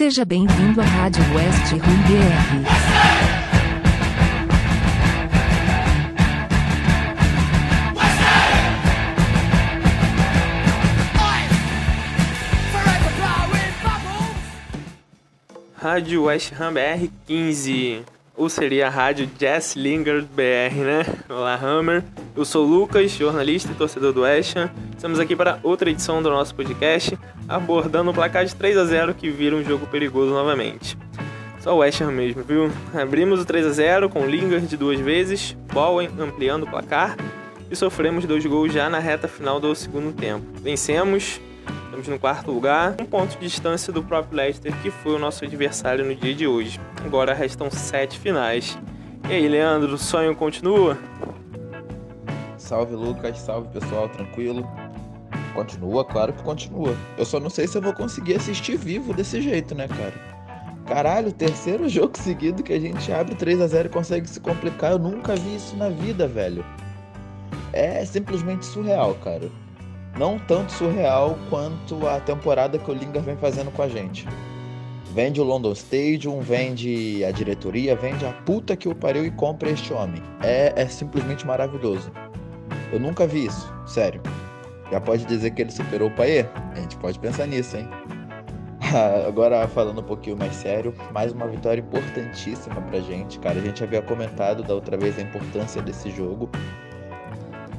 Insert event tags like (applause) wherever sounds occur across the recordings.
Seja bem-vindo à Rádio West Rum BR. Rádio West Ham BR 15, ou seria a Rádio Jess Linger BR, né? Olá, Hammer. Eu sou Lucas, jornalista e torcedor do West Ham. Estamos aqui para outra edição do nosso podcast, abordando o placar de 3 a 0 que vira um jogo perigoso novamente. Só o West Ham mesmo, viu? Abrimos o 3 a 0 com Lingard duas vezes, Bowen ampliando o placar e sofremos dois gols já na reta final do segundo tempo. Vencemos, estamos no quarto lugar, um ponto de distância do próprio Leicester, que foi o nosso adversário no dia de hoje. Agora restam sete finais. E aí, Leandro, o sonho continua? Salve Lucas, salve pessoal, tranquilo? Continua, claro que continua. Eu só não sei se eu vou conseguir assistir vivo desse jeito, né, cara? Caralho, terceiro (laughs) jogo seguido que a gente abre 3 a 0 e consegue se complicar. Eu nunca vi isso na vida, velho. É simplesmente surreal, cara. Não tanto surreal quanto a temporada que o Lingard vem fazendo com a gente. Vende o London Stadium, vende a diretoria, vende a puta que o pariu e compra este homem. É, é simplesmente maravilhoso. Eu nunca vi isso, sério. Já pode dizer que ele superou o Paê? A gente pode pensar nisso, hein? (laughs) Agora, falando um pouquinho mais sério, mais uma vitória importantíssima pra gente, cara. A gente havia comentado da outra vez a importância desse jogo.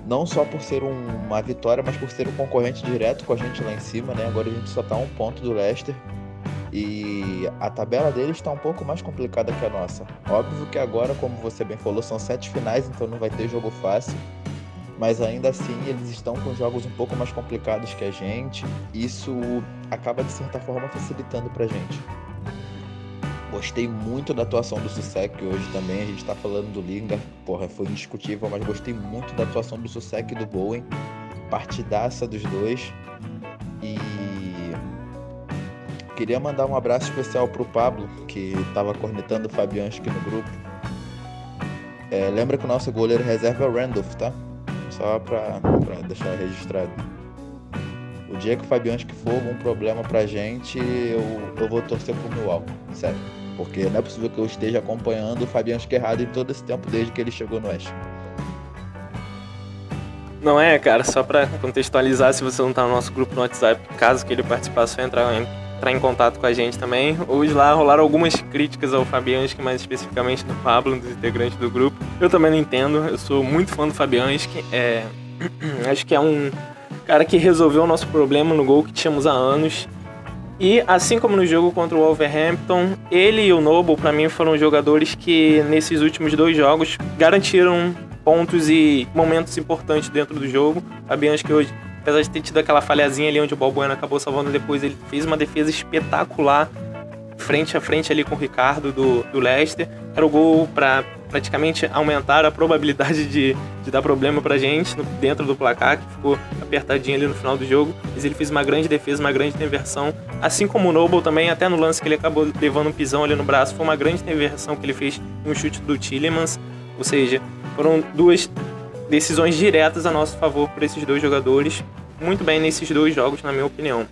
Não só por ser um, uma vitória, mas por ser um concorrente direto com a gente lá em cima, né? Agora a gente só tá a um ponto do Leicester. E a tabela deles está um pouco mais complicada que a nossa. Óbvio que agora, como você bem falou, são sete finais, então não vai ter jogo fácil mas ainda assim eles estão com jogos um pouco mais complicados que a gente. Isso acaba de certa forma facilitando pra gente. Gostei muito da atuação do Susek hoje também. A gente tá falando do Linga, porra, foi indiscutível, mas gostei muito da atuação do Susek e do Bowen. Partidaça dos dois. E queria mandar um abraço especial pro Pablo, que tava cornetando o Fabianski no grupo. É, lembra que o nosso goleiro reserva é o Randolph, tá? Só pra, pra deixar registrado. O dia que o Fabianski for algum problema pra gente, eu, eu vou torcer pro Milwaukee, sério. Porque não é possível que eu esteja acompanhando o Fabianski errado em todo esse tempo desde que ele chegou no Oeste. Não é, cara, só pra contextualizar, se você não tá no nosso grupo no WhatsApp, caso que ele participasse, só entrar entrar em contato com a gente também. Hoje lá rolaram algumas críticas ao Fabianski, mais especificamente do Pablo, dos integrantes do grupo. Eu também não entendo, eu sou muito fã do Fabianski, é... (clears throat) acho que é um cara que resolveu o nosso problema no gol que tínhamos há anos. E assim como no jogo contra o Wolverhampton, ele e o Noble, para mim, foram jogadores que nesses últimos dois jogos garantiram pontos e momentos importantes dentro do jogo. Fabianski hoje apesar de ter tido aquela falhazinha ali onde o Balbuena acabou salvando depois, ele fez uma defesa espetacular frente a frente ali com o Ricardo do, do Leicester. Era o gol para praticamente aumentar a probabilidade de, de dar problema pra gente dentro do placar, que ficou apertadinho ali no final do jogo. Mas ele fez uma grande defesa, uma grande inversão. Assim como o Noble também, até no lance que ele acabou levando um pisão ali no braço, foi uma grande inversão que ele fez no chute do Tillemans. Ou seja, foram duas decisões diretas a nosso favor por esses dois jogadores. Muito bem nesses dois jogos, na minha opinião.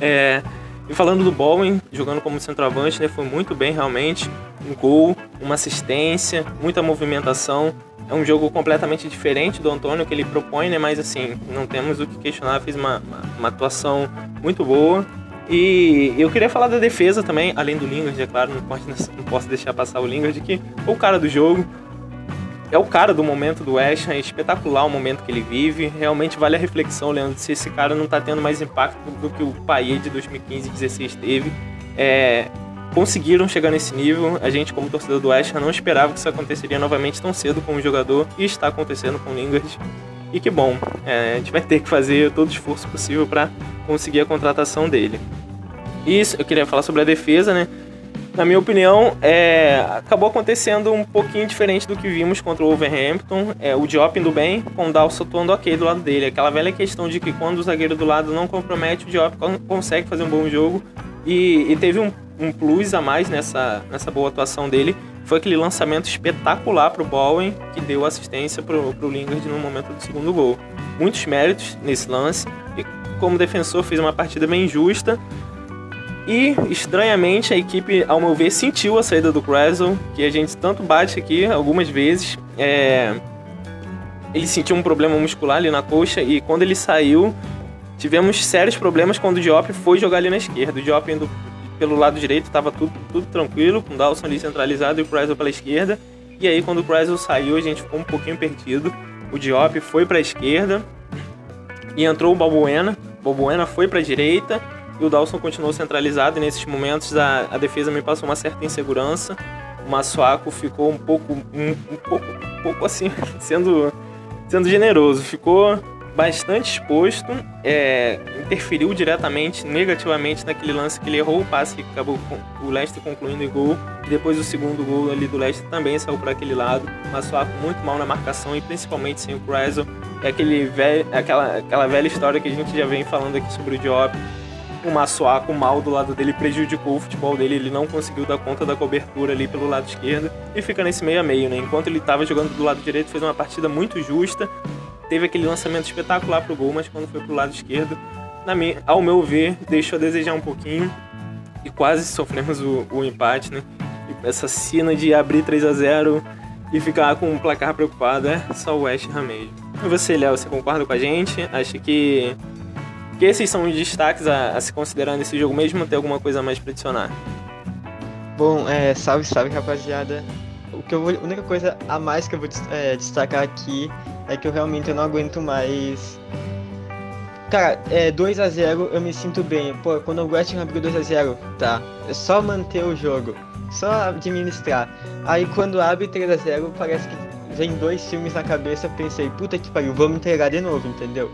É, e falando do Bowen, jogando como centroavante, né, foi muito bem realmente. Um gol, uma assistência, muita movimentação. É um jogo completamente diferente do Antônio que ele propõe, né, mas assim, não temos o que questionar. Fez uma, uma, uma atuação muito boa. E eu queria falar da defesa também, além do Lingard, é claro, não, pode, (laughs) não posso deixar passar o Lingard, que foi o cara do jogo é o cara do momento do West Ham, é espetacular o momento que ele vive. Realmente vale a reflexão, Leandro, se esse cara não tá tendo mais impacto do que o Payet de 2015 e 2016 teve. É, conseguiram chegar nesse nível. A gente, como torcedor do West Ham, não esperava que isso aconteceria novamente tão cedo com o jogador e está acontecendo com o Lingard. E que bom, é, a gente vai ter que fazer todo o esforço possível para conseguir a contratação dele. Isso, eu queria falar sobre a defesa, né? na minha opinião, é, acabou acontecendo um pouquinho diferente do que vimos contra o Wolverhampton. É, o Diop indo bem, com o Dalso atuando ok do lado dele. Aquela velha questão de que quando o zagueiro do lado não compromete, o Diop consegue fazer um bom jogo. E, e teve um, um, plus a mais nessa, nessa boa atuação dele. Foi aquele lançamento espetacular para o Bowen, que deu assistência para o Lingard no momento do segundo gol. Muitos méritos nesse lance. E como defensor fez uma partida bem justa E, estranhamente, a equipe, ao meu ver, sentiu a saída do Creswell, que a gente tanto bate aqui algumas vezes. É... Ele sentiu um problema muscular ali na coxa e quando ele saiu, tivemos sérios problemas quando o Diop foi jogar ali na esquerda. O Diop indo pelo lado direito, estava tudo, tudo tranquilo, com o Dawson ali centralizado e o Creswell pela esquerda. E aí, quando o Creswell saiu, a gente ficou um pouquinho perdido. O Diop foi para a esquerda e entrou o Balbuena. O Balbuena foi para a direita e o Dawson continuou centralizado. E nesses momentos, a, a defesa me passou uma certa insegurança. O Massuaco ficou um pouco, um, um pouco, um pouco assim, (laughs) sendo, sendo generoso. Ficou bastante exposto, é, interferiu diretamente, negativamente naquele lance que ele errou o passe que acabou com o Leicester concluindo em gol. E depois o segundo gol ali do Leicester também saiu para aquele lado. Massuaco muito mal na marcação e principalmente sem o Creswell. É aquele velho, aquela, aquela velha história que a gente já vem falando aqui sobre o Diop. O Massuaco mal do lado dele prejudicou o futebol dele, ele não conseguiu dar conta da cobertura ali pelo lado esquerdo e fica nesse meio a meio, né? Enquanto ele estava jogando do lado direito, fez uma partida muito justa, teve aquele lançamento espetacular pro gol, mas quando foi pro lado esquerdo, na minha, ao meu ver, deixou a desejar um pouquinho e quase sofremos o, o empate, né? E essa cena de abrir 3 a 0 e ficar com o placar preocupado é só o West Ham mesmo. E você, Léo, você concorda com a gente? Acha que, que esses são os destaques a, a se considerar nesse jogo mesmo ou tem alguma coisa mais pra adicionar? Bom, é, salve, salve, rapaziada. O que eu vou, a única coisa a mais que eu vou é, destacar aqui é que eu realmente eu não aguento mais. Cara, é 2x0 eu me sinto bem. Pô, quando o West Ham abriu 2x0, tá. É só manter o jogo. Só administrar. Aí quando abre 3x0, parece que vem dois filmes na cabeça. Pensei, puta que pariu, vamos entregar de novo, entendeu?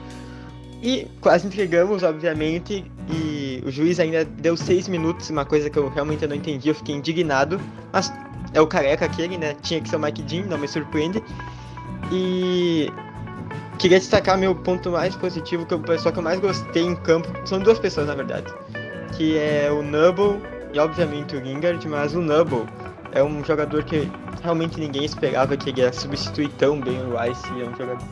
E quase entregamos, obviamente. E o juiz ainda deu 6 minutos, uma coisa que eu realmente não entendi. Eu fiquei indignado. Mas é o careca aquele, né? Tinha que ser o Mike Dean, não me surpreende. E queria destacar meu ponto mais positivo, que é o pessoal que eu mais gostei em campo. São duas pessoas, na verdade. Que é o Nubble e, obviamente, o Lingard. Mas o Nubble é um jogador que realmente ninguém esperava que ele ia substituir tão bem o Rice. É um jogador...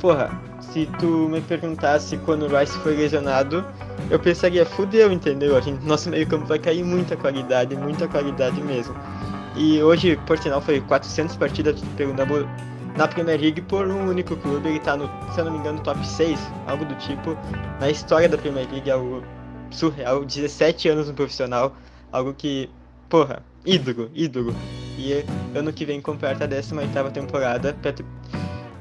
Porra, se tu me perguntasse quando o Rice foi lesionado, eu pensaria, fudeu, entendeu? A gente, (laughs) nosso meio campo vai cair muita qualidade, muita qualidade mesmo. E hoje, por sinal, foi 400 partidas pelo Nubble na Premier League por um único clube. Ele tá no, se eu não me engano, top 6, algo do tipo. Na história da Premier League, é algo surreal. 17 anos no profissional, algo que, porra, ídolo, ídolo. E ano que vem completa a 18 temporada.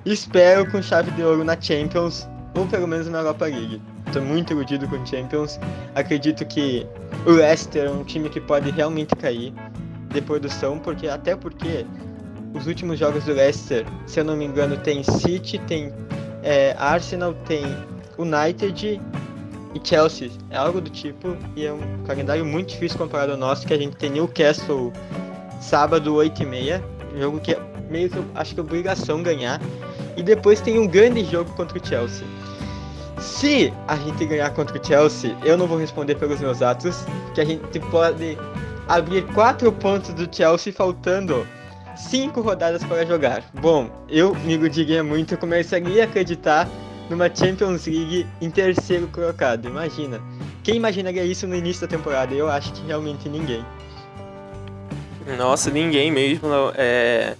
Espero com chave de ouro na Champions, ou pelo menos na Europa League. Tô muito iludido com Champions. Acredito que o Leicester é um time que pode realmente cair de produção, porque até porque os últimos jogos do Leicester, se eu não me engano, tem City, tem é, Arsenal, tem United e Chelsea. É algo do tipo, e é um calendário muito difícil comparado ao nosso, que a gente tem Newcastle sábado 8 e meia, jogo que é meio que acho que é obrigação ganhar. E depois tem um grande jogo contra o Chelsea. Se a gente ganhar contra o Chelsea, eu não vou responder pelos meus atos, que a gente pode abrir quatro pontos do Chelsea faltando cinco rodadas para jogar. Bom, eu me iludiria muito, eu começaria a acreditar numa Champions League em terceiro colocado. Imagina. Quem imaginaria isso no início da temporada? Eu acho que realmente ninguém. Nossa, ninguém mesmo. É...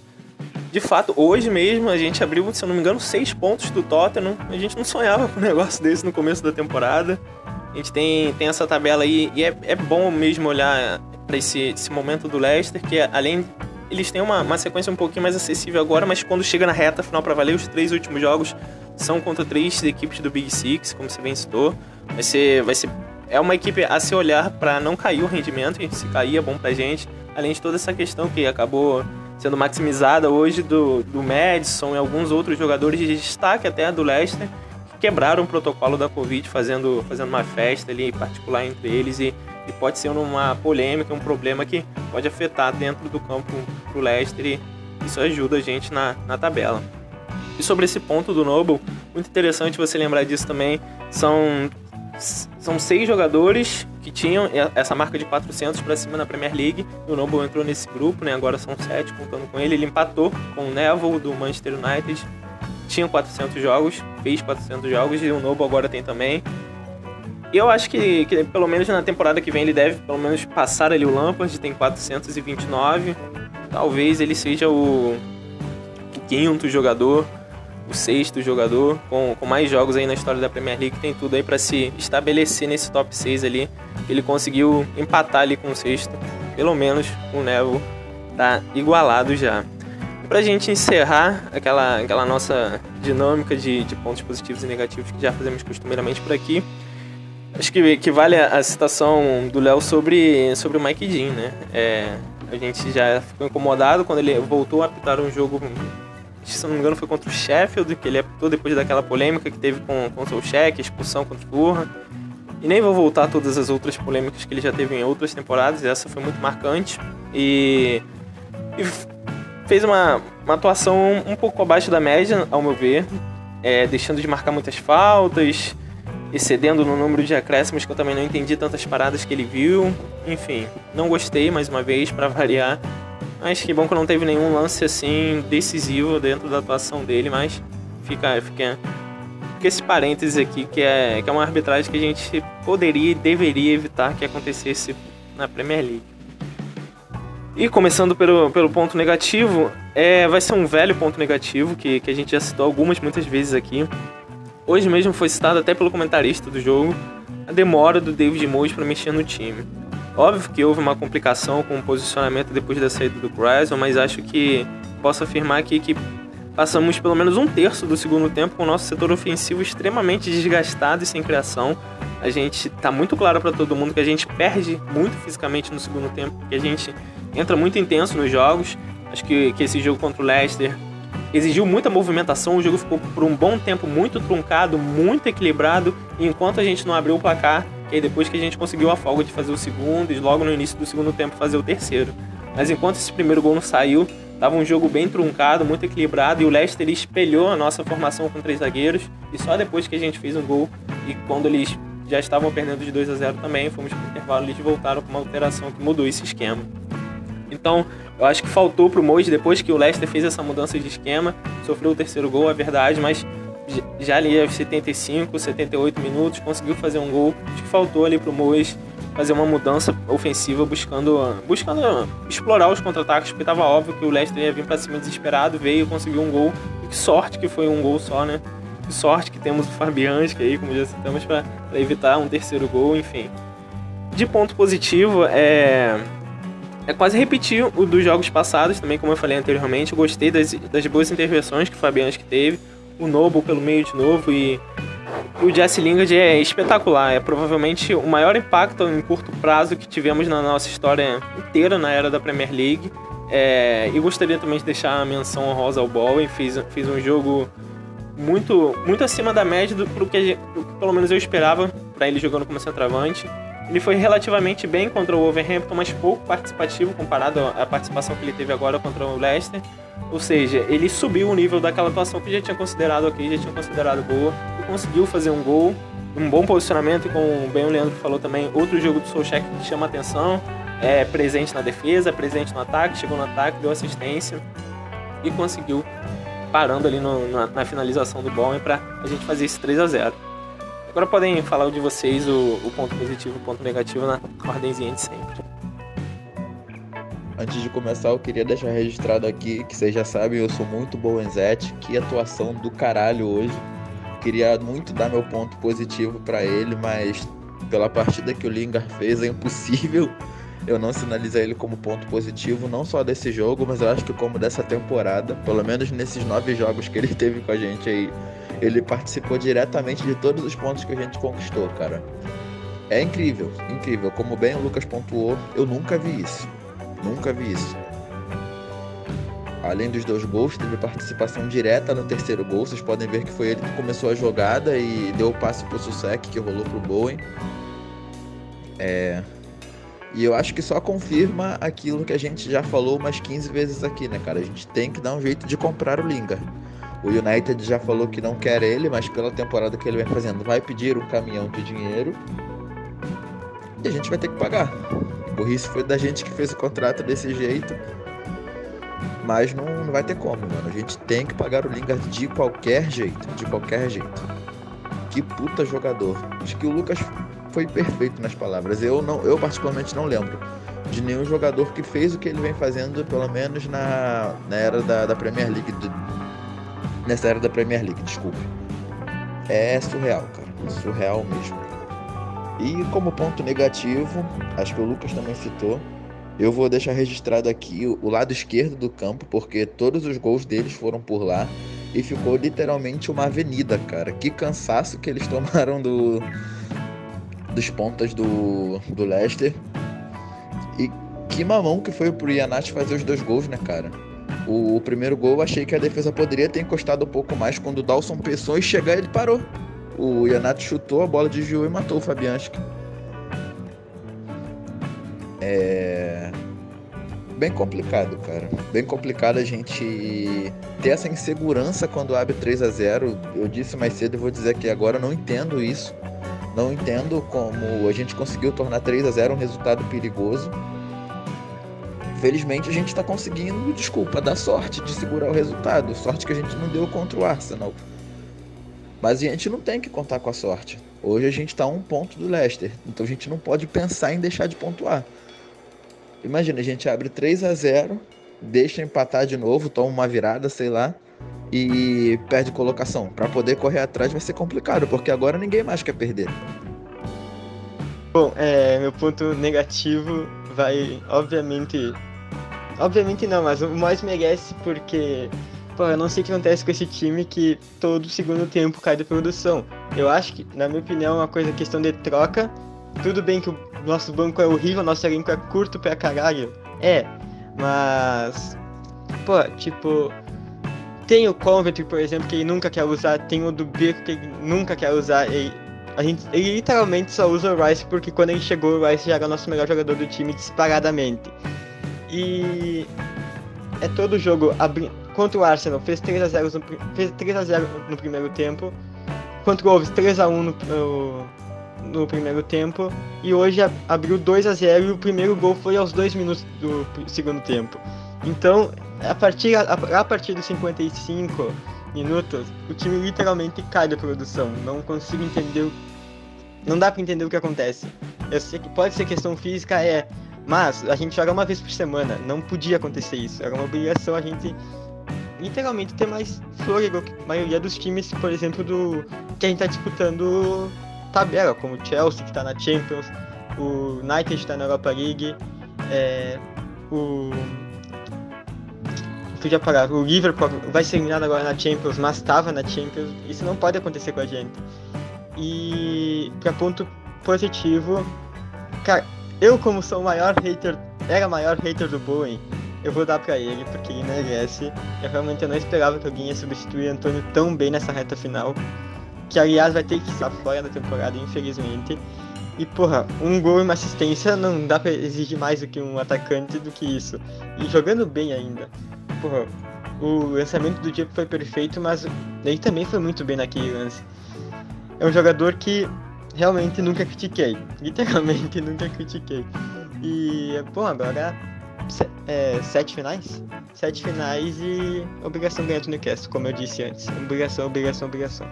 De fato, hoje mesmo a gente abriu, se eu não me engano, seis pontos do Tottenham. A gente não sonhava com um negócio (laughs) desse no começo da temporada. A gente tem, tem essa tabela aí e é, é bom mesmo olhar para esse, esse momento do Leicester, que além eles têm uma, uma sequência um pouquinho mais acessível agora, mas quando chega na reta final para valer, os três últimos jogos são contra três equipes do Big Six, como você bem citou. Vai ser, vai ser é uma equipe a se olhar para não cair o rendimento, e se cair é bom pra gente. Além de toda essa questão que acabou sendo maximizada hoje do, do Madison e alguns outros jogadores de destaque até do Leicester, que quebraram o protocolo da Covid fazendo, fazendo uma festa ali particular entre eles e e pode ser uma polêmica, um problema que pode afetar dentro do campo pro Leicester e isso ajuda a gente na, na tabela. E sobre esse ponto do Noble, muito interessante você lembrar disso também, são, são seis jogadores que tinham essa marca de 400 para cima na Premier League, o Noble entrou nesse grupo, né? agora são sete contando com ele, ele empatou com o Neville do Manchester United, tinha 400 jogos, fez 400 jogos e o Noble agora tem também, eu acho que, que, pelo menos na temporada que vem ele deve pelo menos passar ali o Lampard, tem 429. Talvez ele seja o, quinto jogador, o sexto jogador, com, com mais jogos aí na história da Premier League, tem tudo aí para se estabelecer nesse top 6 ali. Ele conseguiu empatar ali com o sexto, pelo menos o Neville tá igualado já. E pra gente encerrar aquela, aquela nossa dinâmica de, de pontos positivos e negativos que já fazemos costumeiramente por aqui, acho que, que vale a, citação do Léo sobre, sobre o Mike Dean, né? É, a gente já ficou incomodado quando ele voltou a apitar um jogo, se não me engano foi contra o Sheffield, que ele apitou depois daquela polêmica que teve com, com o Solskjaer, expulsão contra o Fulham. E nem vou voltar a todas as outras polêmicas que ele já teve em outras temporadas, essa foi muito marcante. E, e fez uma, uma atuação um pouco abaixo da média, ao meu ver, é, deixando de marcar muitas faltas, excedendo no número de acréscimos que eu também não entendi tantas paradas que ele viu. Enfim, não gostei mais uma vez para variar. Mas que bom que não teve nenhum lance assim decisivo dentro da atuação dele, mas fica, fica com esse parênteses aqui, que é, que é uma arbitragem que a gente poderia e deveria evitar que acontecesse na Premier League. E começando pelo, pelo ponto negativo, é, vai ser um velho ponto negativo que, que a gente já citou algumas, muitas vezes aqui. Hoje mesmo foi citado até pelo comentarista do jogo a demora do David Moyes para mexer no time. Óbvio que houve uma complicação com o posicionamento depois da saída do Chrysler, mas acho que posso afirmar aqui que Passamos pelo menos um terço do segundo tempo com o nosso setor ofensivo extremamente desgastado e sem criação. A gente tá muito claro para todo mundo que a gente perde muito fisicamente no segundo tempo, que a gente entra muito intenso nos jogos. Acho que, que esse jogo contra o Leicester exigiu muita movimentação, o jogo ficou por um bom tempo muito truncado, muito equilibrado, e enquanto a gente não abriu o placar, e depois que a gente conseguiu a folga de fazer o segundo e logo no início do segundo tempo fazer o terceiro. Mas enquanto esse primeiro gol não saiu, Tava um jogo bem truncado, muito equilibrado e o Leicester espelhou a nossa formação com três zagueiros e só depois que a gente fez um gol e quando eles já estavam perdendo de 2 a 0 também, fomos para o intervalo, eles voltaram com uma alteração que mudou esse esquema. Então, eu acho que faltou para o Mois, depois que o Leicester fez essa mudança de esquema, sofreu o terceiro gol, é verdade, mas já ali aos 75, 78 minutos, conseguiu fazer um gol. Acho que faltou ali para o Mois fazer uma mudança ofensiva buscando, buscando explorar os contra-ataques, porque estava óbvio que o Leicester ia vir para cima desesperado, veio, conseguiu um gol. E que sorte que foi um gol só, né? Que sorte que temos o Fabianski aí, como já citamos, para evitar um terceiro gol, enfim. De ponto positivo, é, é quase repetir o dos jogos passados, também como eu falei anteriormente. Eu gostei das, das boas intervenções que o Fabianski teve, o Noble pelo meio de novo e o Jesse Lingard é espetacular. É provavelmente o maior impacto em curto prazo que tivemos na nossa história inteira na era da Premier League. É, e gostaria também de deixar a menção honrosa ao Bowen. Fiz, fiz um jogo muito, muito acima da média do, que, do que pelo menos eu esperava para ele jogando como centroavante. Ele foi relativamente bem contra o Wolverhampton, mas pouco participativo comparado à participação que ele teve agora contra o Leicester. Ou seja, ele subiu o nível daquela atuação que já tinha considerado ok, já tinha considerado boa, e conseguiu fazer um gol, um bom posicionamento, e como bem o Leandro falou também, outro jogo do Solskjaer que chama atenção, é presente na defesa, presente no ataque, chegou no ataque, deu assistência e conseguiu parando ali no, na, na, finalização do Bowen para a gente fazer esse 3 a 0 Agora podem falar de vocês o, o ponto positivo e o ponto negativo na ordemzinha de sempre. Antes de começar, eu queria deixar registrado aqui que vocês já sabem, eu sou muito Bowenzete. Que atuação do caralho hoje. Queria muito dar meu ponto positivo para ele, mas pela partida que o Lingard fez é impossível eu não sinalizar ele como ponto positivo, não só desse jogo, mas eu acho que como dessa temporada, pelo menos nesses nove jogos que ele teve com a gente aí, ele participou diretamente de todos os pontos que a gente conquistou, cara. É incrível, incrível. Como bem o Lucas pontuou, eu nunca vi isso. Nunca vi isso. Além dos dois gols, teve participação direta no terceiro gol. Vocês podem ver que foi ele que começou a jogada e deu o passe pro Susek, que rolou pro Bowen. É... E eu acho que só confirma aquilo que a gente já falou umas 15 vezes aqui, né, cara? A gente tem que dar um jeito de comprar o Lingard. O United já falou que não quer ele, mas pela temporada que ele vem fazendo, vai pedir um caminhão de dinheiro. E a gente vai ter que pagar burrice foi da gente que fez o contrato desse jeito. Mas não, não vai ter como, mano. A gente tem que pagar o Lingard de qualquer jeito. De qualquer jeito. Que puta jogador. Acho que o Lucas foi perfeito nas palavras. Eu não, eu particularmente não lembro de nenhum jogador que fez o que ele vem fazendo, pelo menos na, na era da, da Premier League. Nessa era da Premier League, desculpa. É surreal, cara. Surreal mesmo. E como ponto negativo, acho que o Lucas também citou, eu vou deixar registrado aqui o, lado esquerdo do campo, porque todos os gols deles foram por lá e ficou literalmente uma avenida, cara. Que cansaço que eles (laughs) tomaram do dos pontas do, do Leicester. E que mamão que foi pro Ianati fazer os dois gols, né, cara? O, o, primeiro gol achei que a defesa poderia ter encostado um pouco mais quando o Dawson pensou em chegar ele parou. O Ianati chutou, a bola desviou e matou o Fabianski. É bem complicado, cara. Bem complicado a gente ter essa insegurança quando abre 3 a 0 Eu disse mais cedo e vou dizer aqui agora, eu não entendo isso. Não entendo como a gente conseguiu tornar 3 a 0 um resultado perigoso. Felizmente a gente está conseguindo, desculpa, dar sorte de segurar o resultado. Sorte que a gente não deu contra o Arsenal. Mas a gente não tem que contar com a sorte. Hoje a gente está a um ponto do Leicester. Então a gente não pode pensar em deixar de pontuar. Imagina, a gente abre 3 a 0 deixa empatar de novo, toma uma virada, sei lá, e perde colocação. Para poder correr atrás vai ser complicado, porque agora ninguém mais quer perder. Bom, é, meu ponto negativo vai, obviamente. Obviamente não, mas o mais merece porque. Pô, eu não sei o que acontece com esse time que todo segundo tempo cai de produção. Eu acho que, na minha opinião, é uma coisa questão de troca. Tudo bem que o nosso banco é horrível, nosso elenco é curto pra caralho. É, mas. Pô, tipo. Tem o Coventry, por exemplo, que ele nunca quer usar. Tem o do que ele nunca quer usar. Ele, a gente, ele literalmente só usa o Rice porque quando ele chegou, o Rice já era o nosso melhor jogador do time disparadamente. E. É todo jogo. Abri... Contra o Arsenal, fez 3x0 no, fez 3 a 0 no primeiro tempo. Contra o Wolves, 3x1 no, no no primeiro tempo e hoje abriu 2 a 0 e o primeiro gol foi aos 2 minutos do segundo tempo. Então, a partir, a, a partir dos 55 minutos, o time literalmente cai da produção. Não consigo entender. Não dá para entender o que acontece. Eu sei que pode ser questão física, é. Mas a gente joga uma vez por semana. Não podia acontecer isso. Era uma obrigação a gente literalmente ter mais fôlego que a maioria dos times, por exemplo, do que a gente tá disputando tabela, como o Chelsea, que está na Champions, o United está na Europa League, é, o. Podia parar, o Liverpool vai ser eliminado agora na Champions, mas estava na Champions, isso não pode acontecer com a gente. E para ponto positivo, cara, eu como sou o maior hater, era o maior hater do Bowen, eu vou dar para ele, porque ele merece. Eu realmente não esperava que alguém ia substituir Antônio tão bem nessa reta final que aliás vai ter que estar fora da temporada, infelizmente. E porra, um gol e uma assistência não dá pra exigir mais do que um atacante do que isso. E jogando bem ainda. Porra, o lançamento do Diego foi perfeito, mas ele também foi muito bem naquele lance. É um jogador que realmente nunca critiquei. Literalmente (laughs) nunca critiquei. E, bom, agora é, sete finais? Sete finais e obrigação ganhar do Newcastle, como eu disse antes. Obrigação, obrigação, obrigação.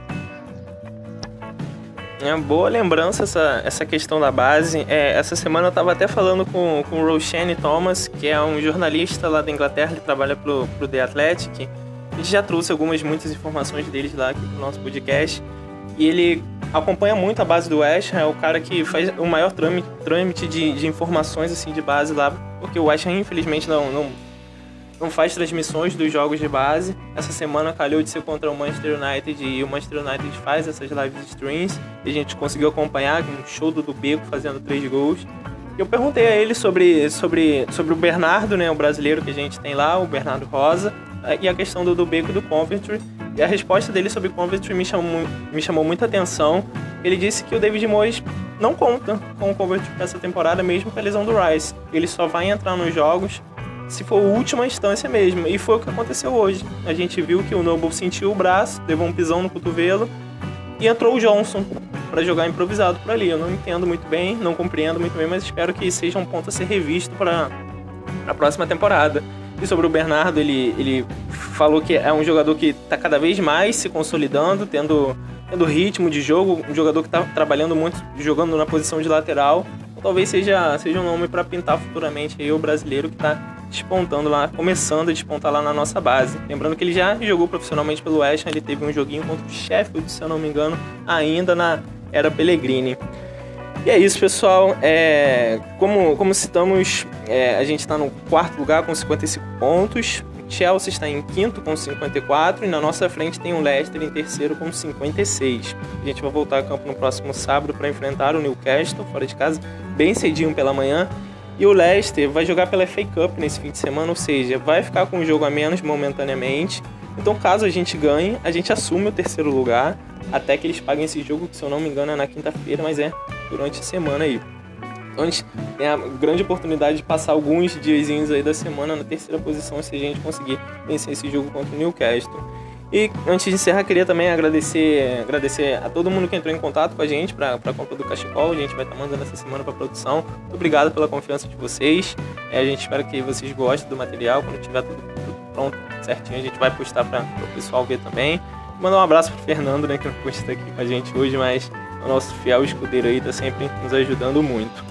É boa lembrança essa, essa questão da base. É, essa semana eu estava até falando com, com o Roshane Thomas, que é um jornalista lá da Inglaterra, ele trabalha pro, pro The Athletic. Gente já trouxe algumas, muitas informações deles lá aqui pro nosso podcast. E ele acompanha muito a base do West Ham, é o cara que faz o maior trâmite, trâmite de, de informações assim de base lá, porque o West Ham infelizmente não, não não faz transmissões dos jogos de base. Essa semana calhou de ser contra o Manchester United e o Manchester United faz essas lives streams. E a gente conseguiu acompanhar um show do Beco fazendo três gols. Eu perguntei a ele sobre, sobre, sobre o Bernardo, né, o brasileiro que a gente tem lá, o Bernardo Rosa, e a questão do, do Beco do Coventry. E a resposta dele sobre Coventry me chamou, me chamou muita atenção. Ele disse que o David Moyes não conta com o Coventry essa temporada, mesmo com a lesão do Rice. Ele só vai entrar nos jogos se for a última instância mesmo. E foi o que aconteceu hoje. A gente viu que o Noble sentiu o braço, levou um pisão no cotovelo e entrou o Johnson para jogar improvisado por ali. Eu não entendo muito bem, não compreendo muito bem, mas espero que seja um ponto a ser revisto para a próxima temporada. E sobre o Bernardo, ele, ele falou que é um jogador que está cada vez mais se consolidando, tendo tendo ritmo de jogo, um jogador que está trabalhando muito, jogando na posição de lateral. Talvez seja, seja um nome para pintar futuramente aí o brasileiro que está despontando lá, começando a despontar lá na nossa base. Lembrando que ele já jogou profissionalmente pelo West Ham, ele teve um joguinho contra o Sheffield, se eu não me engano, ainda na era Pellegrini. E é isso, pessoal. É, como, como citamos, é, a gente está no quarto lugar com 55 pontos. Chelsea está em quinto com 54 e na nossa frente tem o Leicester em terceiro com 56. A gente vai voltar a campo no próximo sábado para enfrentar o Newcastle fora de casa, bem cedinho pela manhã. E o Leicester vai jogar pela FA Cup nesse fim de semana, ou seja, vai ficar com um jogo a menos momentaneamente. Então, caso a gente ganhe, a gente assume o terceiro lugar até que eles paguem esse jogo, que se eu não me engano é na quinta-feira, mas é durante a semana aí. Então a gente tem a grande oportunidade de passar alguns diazinhos aí da semana na terceira posição se a gente conseguir vencer esse jogo contra o Newcastle. E antes de encerrar, queria também agradecer, agradecer a todo mundo que entrou em contato com a gente para a compra do cachecol. A gente vai estar tá mandando essa semana para produção. Muito obrigado pela confiança de vocês. É, a gente espera que vocês gostem do material. Quando tiver tudo pronto, certinho, a gente vai postar para o pessoal ver também. Mandar um abraço pro Fernando, né, que não pôde estar aqui com a gente hoje, mas o nosso fiel escudeiro aí tá sempre nos ajudando muito.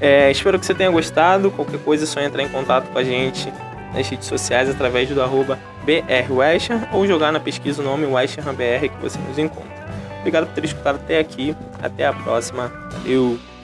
É, espero que você tenha gostado. Qualquer coisa é só entrar em contato com a gente nas redes sociais através do arroba BRWestern ou jogar na pesquisa o nome WesternBR que você nos encontra. Obrigado por ter escutado até aqui. Até a próxima. Valeu!